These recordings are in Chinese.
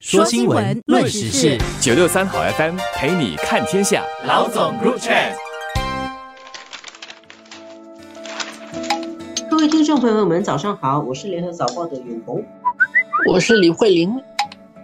说新闻，论时事，九六三好 FM 陪你看天下。老总 Group Chat，各位听众朋友们，早上好，我是联合早报的永红，我是李慧玲。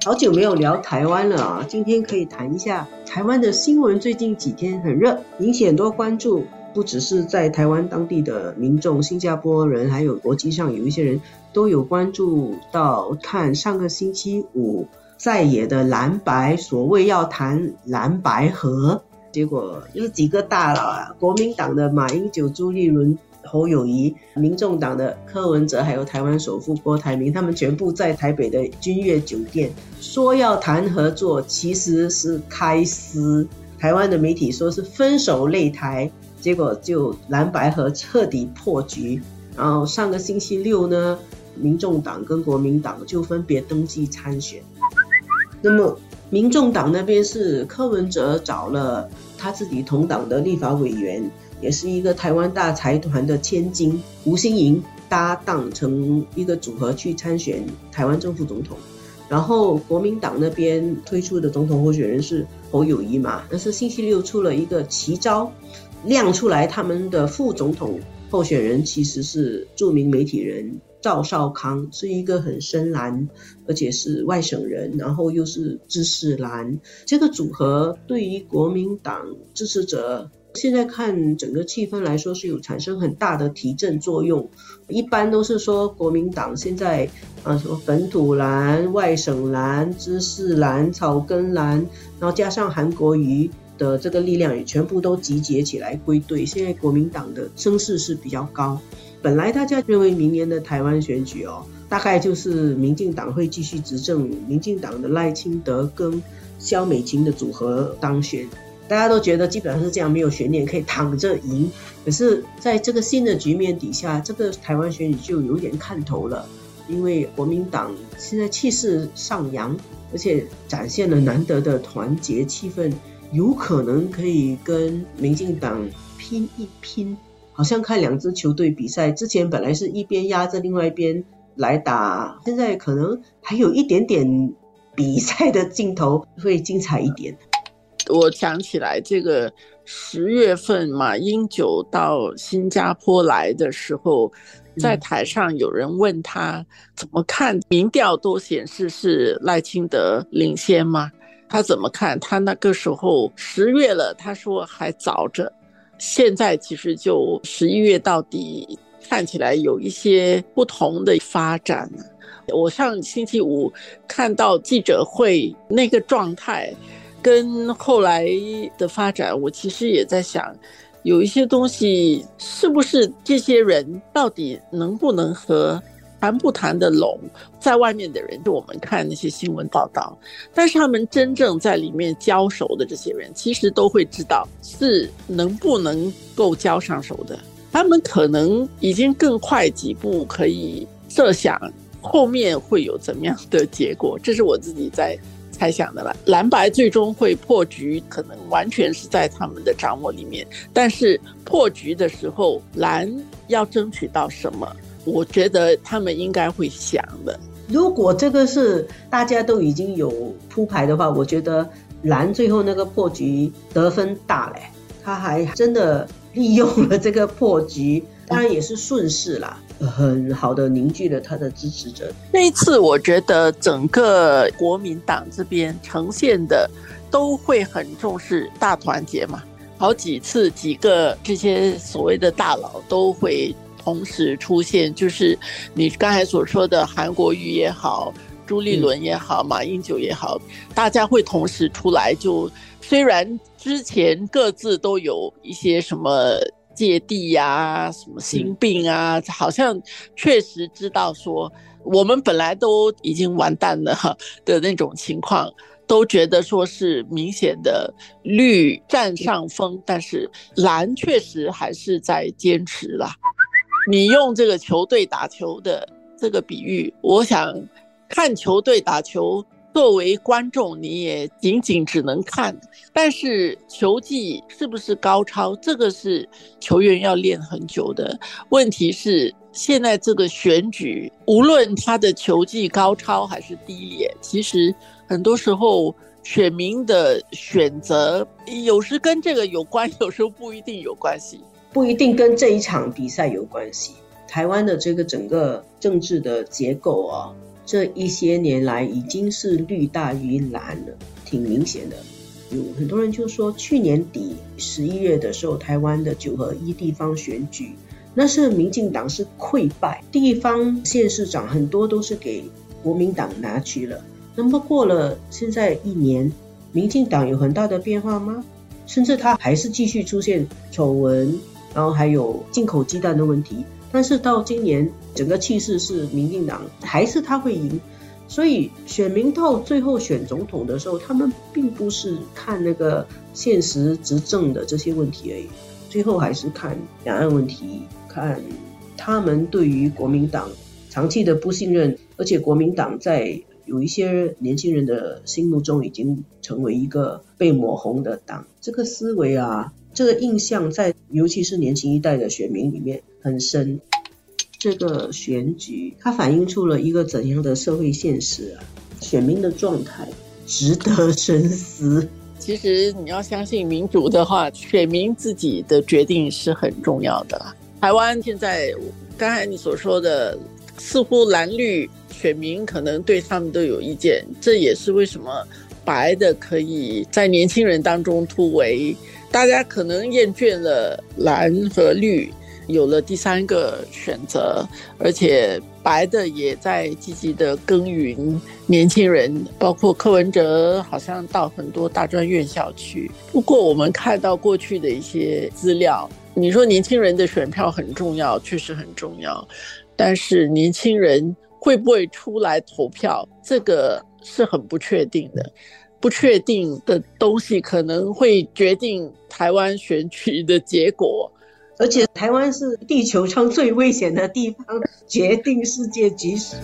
好久没有聊台湾了啊，今天可以谈一下台湾的新闻。最近几天很热，引起很多关注，不只是在台湾当地的民众，新加坡人，还有国际上有一些人都有关注到看上个星期五。在野的蓝白所谓要谈蓝白合，结果就是几个大佬啊，国民党的马英九、朱立伦、侯友谊，民众党的柯文哲，还有台湾首富郭台铭，他们全部在台北的君悦酒店说要谈合作，其实是开撕。台湾的媒体说是分手擂台，结果就蓝白合彻底破局。然后上个星期六呢，民众党跟国民党就分别登记参选。那么，民众党那边是柯文哲找了他自己同党的立法委员，也是一个台湾大财团的千金吴欣盈搭档成一个组合去参选台湾政府总统。然后国民党那边推出的总统候选人是侯友谊嘛？但是星期六出了一个奇招，亮出来他们的副总统候选人其实是著名媒体人。赵少康是一个很深蓝，而且是外省人，然后又是知识蓝，这个组合对于国民党支持者现在看整个气氛来说是有产生很大的提振作用。一般都是说国民党现在啊什么本土蓝、外省蓝、知识蓝、草根蓝，然后加上韩国瑜的这个力量也全部都集结起来归队，现在国民党的声势是比较高。本来大家认为明年的台湾选举哦，大概就是民进党会继续执政，民进党的赖清德跟萧美琴的组合当选，大家都觉得基本上是这样，没有悬念，可以躺着赢。可是，在这个新的局面底下，这个台湾选举就有点看头了，因为国民党现在气势上扬，而且展现了难得的团结气氛，有可能可以跟民进党拼一拼。好像看两支球队比赛，之前本来是一边压着另外一边来打，现在可能还有一点点比赛的镜头会精彩一点。我想起来，这个十月份马英九到新加坡来的时候，在台上有人问他怎么看，民调都显示是赖清德领先吗？他怎么看？他那个时候十月了，他说还早着。现在其实就十一月到底看起来有一些不同的发展。我上星期五看到记者会那个状态，跟后来的发展，我其实也在想，有一些东西是不是这些人到底能不能和。谈不谈得拢，在外面的人就我们看那些新闻报道，但是他们真正在里面交手的这些人，其实都会知道是能不能够交上手的。他们可能已经更快几步可以设想后面会有怎么样的结果，这是我自己在猜想的了。蓝白最终会破局，可能完全是在他们的掌握里面，但是破局的时候，蓝要争取到什么？我觉得他们应该会想的。如果这个是大家都已经有铺排的话，我觉得蓝最后那个破局得分大嘞，他还真的利用了这个破局，当然也是顺势啦，很好的凝聚了他的支持者。那一次，我觉得整个国民党这边呈现的都会很重视大团结嘛，好几次几个这些所谓的大佬都会。同时出现，就是你刚才所说的韩国瑜也好，朱立伦也好，马英九也好，大家会同时出来。就虽然之前各自都有一些什么芥蒂呀、什么心病啊，好像确实知道说我们本来都已经完蛋了哈 的那种情况，都觉得说是明显的绿占上风，但是蓝确实还是在坚持啦。你用这个球队打球的这个比喻，我想看球队打球作为观众，你也仅仅只能看，但是球技是不是高超，这个是球员要练很久的。问题是现在这个选举，无论他的球技高超还是低劣，其实很多时候选民的选择有时跟这个有关，有时候不一定有关系，不一定跟这一场比赛有关系。台湾的这个整个政治的结构啊。这一些年来已经是绿大于蓝了，挺明显的。有很多人就说，去年底十一月的时候，台湾的九合一地方选举，那是民进党是溃败，地方县市长很多都是给国民党拿去了。那么过了现在一年，民进党有很大的变化吗？甚至他还是继续出现丑闻，然后还有进口鸡蛋的问题。但是到今年，整个气势是民进党还是他会赢，所以选民到最后选总统的时候，他们并不是看那个现实执政的这些问题而已，最后还是看两岸问题，看他们对于国民党长期的不信任，而且国民党在有一些年轻人的心目中已经成为一个被抹红的党，这个思维啊。这个印象在，尤其是年轻一代的选民里面很深。这个选举它反映出了一个怎样的社会现实啊？选民的状态值得深思。其实你要相信民主的话，选民自己的决定是很重要的。台湾现在刚才你所说的，似乎蓝绿选民可能对他们都有意见，这也是为什么白的可以在年轻人当中突围。大家可能厌倦了蓝和绿，有了第三个选择，而且白的也在积极的耕耘年轻人，包括柯文哲，好像到很多大专院校去。不过我们看到过去的一些资料，你说年轻人的选票很重要，确实很重要，但是年轻人会不会出来投票，这个是很不确定的。不确定的东西可能会决定台湾选举的结果，而且台湾是地球上最危险的地方，决定世界局势。